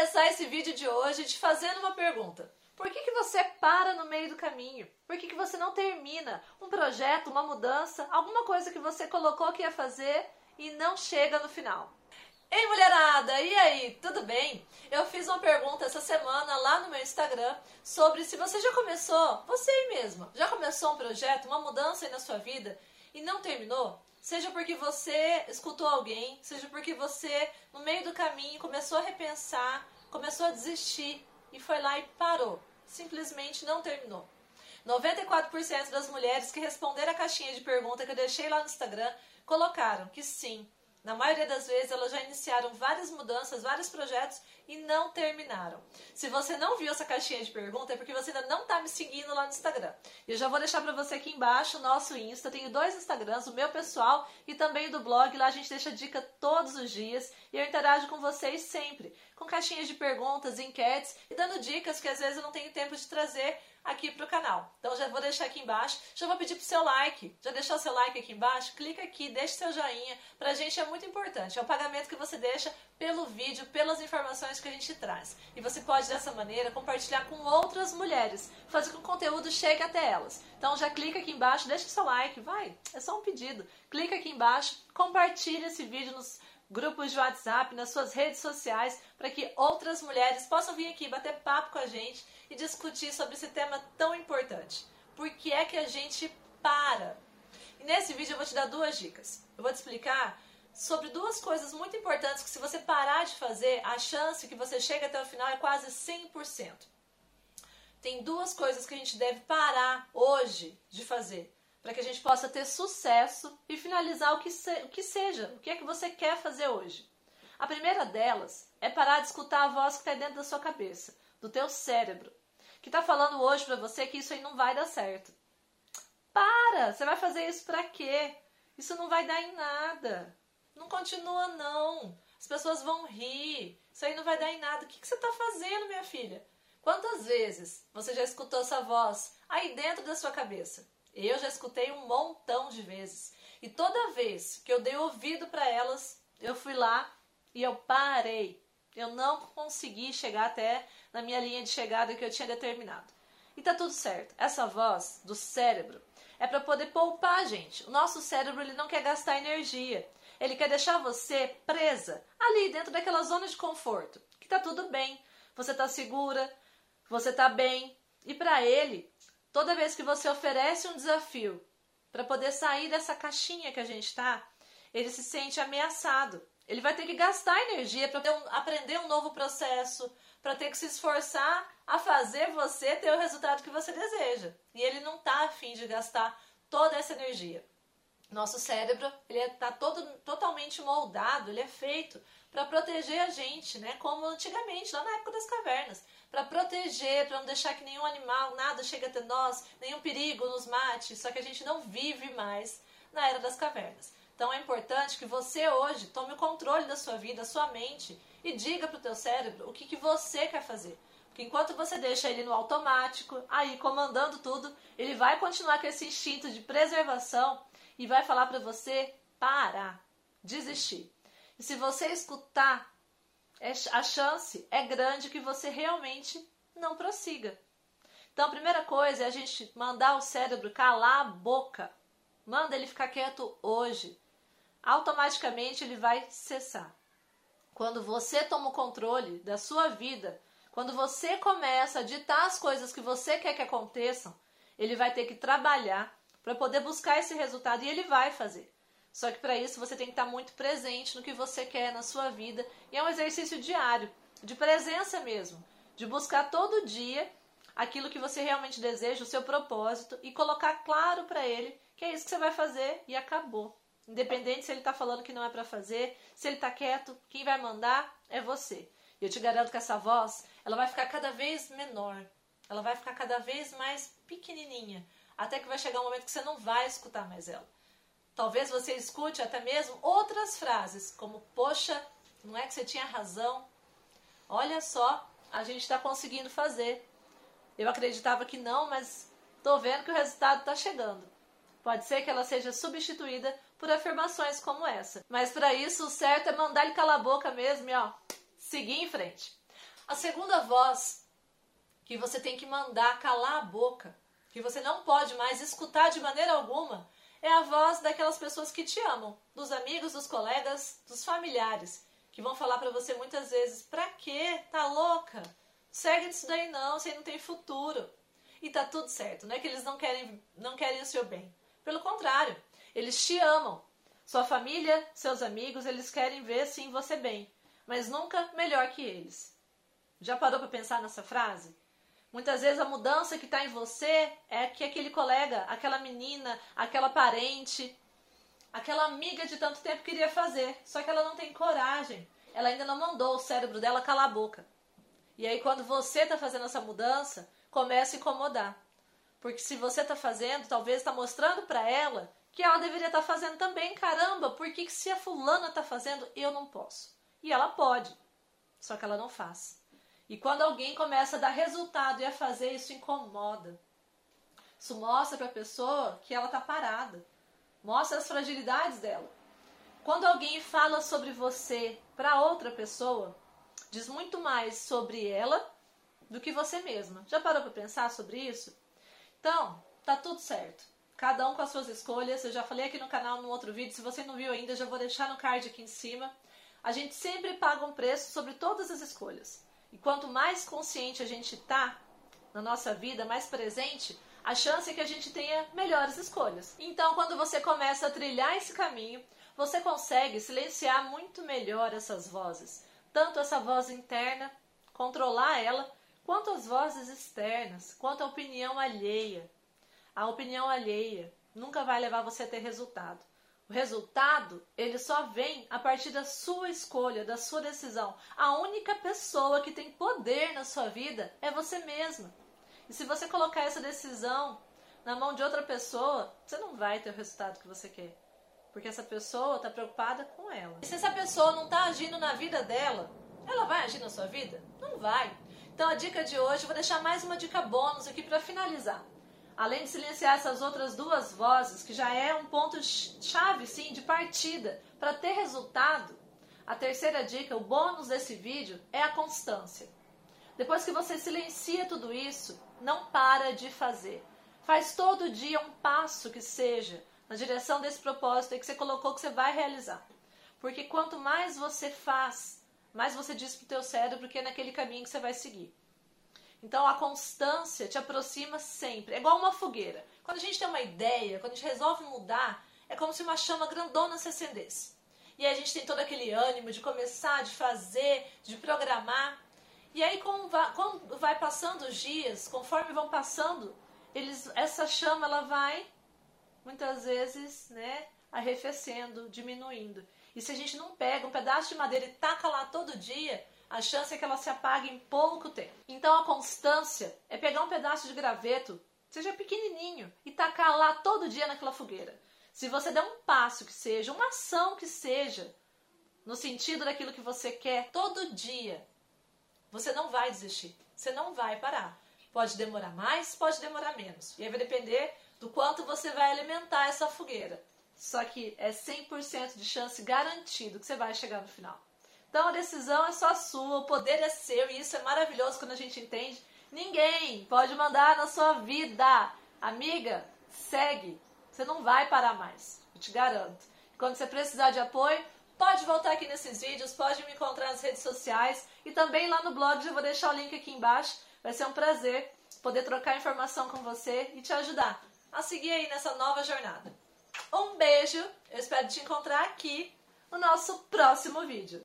começar esse vídeo de hoje te fazendo uma pergunta. Por que, que você para no meio do caminho? Por que, que você não termina um projeto, uma mudança, alguma coisa que você colocou que ia fazer e não chega no final? Ei, mulherada, e aí, tudo bem? Eu fiz uma pergunta essa semana lá no meu Instagram sobre se você já começou, você aí mesma, já começou um projeto, uma mudança aí na sua vida e não terminou? Seja porque você escutou alguém, seja porque você, no meio do caminho, começou a repensar, começou a desistir e foi lá e parou. Simplesmente não terminou. 94% das mulheres que responderam a caixinha de pergunta que eu deixei lá no Instagram colocaram que sim, na maioria das vezes, elas já iniciaram várias mudanças, vários projetos e não terminaram. Se você não viu essa caixinha de pergunta, é porque você ainda não está me seguindo lá no Instagram. Eu já vou deixar para você aqui embaixo o nosso Insta. Eu tenho dois Instagrams, o meu pessoal e também o do blog. Lá a gente deixa dica todos os dias e eu interajo com vocês sempre, com caixinhas de perguntas, enquetes e dando dicas que às vezes eu não tenho tempo de trazer aqui para o canal. Então já vou deixar aqui embaixo, já vou pedir para o seu like. Já deixou seu like aqui embaixo? Clica aqui, deixe seu joinha. Para a gente é muito importante. É o pagamento que você deixa pelo vídeo, pelas informações que a gente traz. E você pode dessa maneira compartilhar com outras mulheres, fazer com que o conteúdo chegue até elas. Então já clica aqui embaixo, deixa seu like, vai. É só um pedido. Clica aqui embaixo, compartilha esse vídeo nos grupos de WhatsApp, nas suas redes sociais, para que outras mulheres possam vir aqui bater papo com a gente e discutir sobre esse tema tão importante. Por que é que a gente para? E nesse vídeo eu vou te dar duas dicas. Eu vou te explicar sobre duas coisas muito importantes que se você parar de fazer, a chance que você chegue até o final é quase 100%. Tem duas coisas que a gente deve parar hoje de fazer para que a gente possa ter sucesso e finalizar o que, se, o que seja, o que é que você quer fazer hoje. A primeira delas é parar de escutar a voz que está dentro da sua cabeça, do teu cérebro, que está falando hoje para você que isso aí não vai dar certo. Para! Você vai fazer isso para quê? Isso não vai dar em nada. Não continua não. As pessoas vão rir. Isso aí não vai dar em nada. O que, que você está fazendo, minha filha? Quantas vezes você já escutou essa voz aí dentro da sua cabeça? Eu já escutei um montão de vezes. E toda vez que eu dei ouvido para elas, eu fui lá e eu parei. Eu não consegui chegar até na minha linha de chegada que eu tinha determinado. E tá tudo certo. Essa voz do cérebro é para poder poupar a gente. O nosso cérebro ele não quer gastar energia. Ele quer deixar você presa ali dentro daquela zona de conforto, que tá tudo bem. Você tá segura, você tá bem. E para ele, Toda vez que você oferece um desafio para poder sair dessa caixinha que a gente está, ele se sente ameaçado. Ele vai ter que gastar energia para um, aprender um novo processo, para ter que se esforçar a fazer você ter o resultado que você deseja. E ele não está afim de gastar toda essa energia. Nosso cérebro ele está todo totalmente moldado, ele é feito para proteger a gente, né? Como antigamente, lá na época das cavernas, para proteger, para não deixar que nenhum animal, nada chegue até nós, nenhum perigo nos mate. Só que a gente não vive mais na era das cavernas. Então é importante que você hoje tome o controle da sua vida, da sua mente e diga para o teu cérebro o que, que você quer fazer. Porque enquanto você deixa ele no automático, aí comandando tudo, ele vai continuar com esse instinto de preservação e vai falar para você parar, desistir. E se você escutar, é a chance é grande que você realmente não prossiga. Então a primeira coisa é a gente mandar o cérebro calar a boca. Manda ele ficar quieto hoje. Automaticamente ele vai cessar. Quando você toma o controle da sua vida, quando você começa a ditar as coisas que você quer que aconteçam, ele vai ter que trabalhar para poder buscar esse resultado e ele vai fazer. Só que para isso você tem que estar muito presente no que você quer na sua vida e é um exercício diário, de presença mesmo, de buscar todo dia aquilo que você realmente deseja, o seu propósito e colocar claro para ele que é isso que você vai fazer e acabou. Independente se ele está falando que não é para fazer, se ele está quieto, quem vai mandar é você. E eu te garanto que essa voz, ela vai ficar cada vez menor. Ela vai ficar cada vez mais pequenininha, até que vai chegar um momento que você não vai escutar mais ela. Talvez você escute até mesmo outras frases, como: Poxa, não é que você tinha razão? Olha só, a gente está conseguindo fazer. Eu acreditava que não, mas estou vendo que o resultado está chegando. Pode ser que ela seja substituída por afirmações como essa. Mas para isso, o certo é mandar ele calar a boca mesmo e ó, seguir em frente. A segunda voz que você tem que mandar calar a boca, que você não pode mais escutar de maneira alguma, é a voz daquelas pessoas que te amam, dos amigos, dos colegas, dos familiares, que vão falar para você muitas vezes: "Pra quê? Tá louca? Segue isso daí não, você não tem futuro". E tá tudo certo, não é que eles não querem não querem o seu bem. Pelo contrário, eles te amam. Sua família, seus amigos, eles querem ver sim você bem, mas nunca melhor que eles. Já parou para pensar nessa frase? Muitas vezes a mudança que está em você é que aquele colega, aquela menina, aquela parente, aquela amiga de tanto tempo queria fazer, só que ela não tem coragem. Ela ainda não mandou o cérebro dela calar a boca. E aí, quando você está fazendo essa mudança, começa a incomodar. Porque se você está fazendo, talvez está mostrando para ela que ela deveria estar tá fazendo também. Caramba, por que, que se a fulana está fazendo, eu não posso? E ela pode, só que ela não faz. E quando alguém começa a dar resultado e a fazer, isso incomoda. Isso mostra para a pessoa que ela está parada. Mostra as fragilidades dela. Quando alguém fala sobre você para outra pessoa, diz muito mais sobre ela do que você mesma. Já parou para pensar sobre isso? Então, tá tudo certo. Cada um com as suas escolhas. Eu já falei aqui no canal no outro vídeo. Se você não viu ainda, já vou deixar no card aqui em cima. A gente sempre paga um preço sobre todas as escolhas. E quanto mais consciente a gente tá na nossa vida, mais presente, a chance é que a gente tenha melhores escolhas. Então, quando você começa a trilhar esse caminho, você consegue silenciar muito melhor essas vozes. Tanto essa voz interna, controlar ela, quanto as vozes externas, quanto a opinião alheia. A opinião alheia nunca vai levar você a ter resultado. O resultado, ele só vem a partir da sua escolha, da sua decisão. A única pessoa que tem poder na sua vida é você mesma. E se você colocar essa decisão na mão de outra pessoa, você não vai ter o resultado que você quer. Porque essa pessoa está preocupada com ela. E se essa pessoa não está agindo na vida dela, ela vai agir na sua vida? Não vai. Então a dica de hoje, eu vou deixar mais uma dica bônus aqui para finalizar. Além de silenciar essas outras duas vozes, que já é um ponto chave, sim, de partida para ter resultado, a terceira dica, o bônus desse vídeo, é a constância. Depois que você silencia tudo isso, não para de fazer. Faz todo dia um passo que seja na direção desse propósito que você colocou que você vai realizar. Porque quanto mais você faz, mais você diz para o teu cérebro que é naquele caminho que você vai seguir. Então a constância te aproxima sempre. É igual uma fogueira. Quando a gente tem uma ideia, quando a gente resolve mudar, é como se uma chama grandona se acendesse. E aí a gente tem todo aquele ânimo de começar, de fazer, de programar. E aí quando vai passando os dias, conforme vão passando, eles, essa chama ela vai muitas vezes, né, arrefecendo, diminuindo. E se a gente não pega um pedaço de madeira e taca lá todo dia, a chance é que ela se apague em pouco tempo. Então a constância é pegar um pedaço de graveto, seja pequenininho, e tacar lá todo dia naquela fogueira. Se você der um passo que seja, uma ação que seja, no sentido daquilo que você quer, todo dia, você não vai desistir. Você não vai parar. Pode demorar mais, pode demorar menos. E aí vai depender do quanto você vai alimentar essa fogueira. Só que é 100% de chance garantido que você vai chegar no final. Então a decisão é só sua, o poder é seu e isso é maravilhoso quando a gente entende. Ninguém pode mandar na sua vida. Amiga, segue. Você não vai parar mais, eu te garanto. Quando você precisar de apoio, pode voltar aqui nesses vídeos, pode me encontrar nas redes sociais e também lá no blog, eu vou deixar o link aqui embaixo. Vai ser um prazer poder trocar informação com você e te ajudar a seguir aí nessa nova jornada. Um beijo, eu espero te encontrar aqui no nosso próximo vídeo.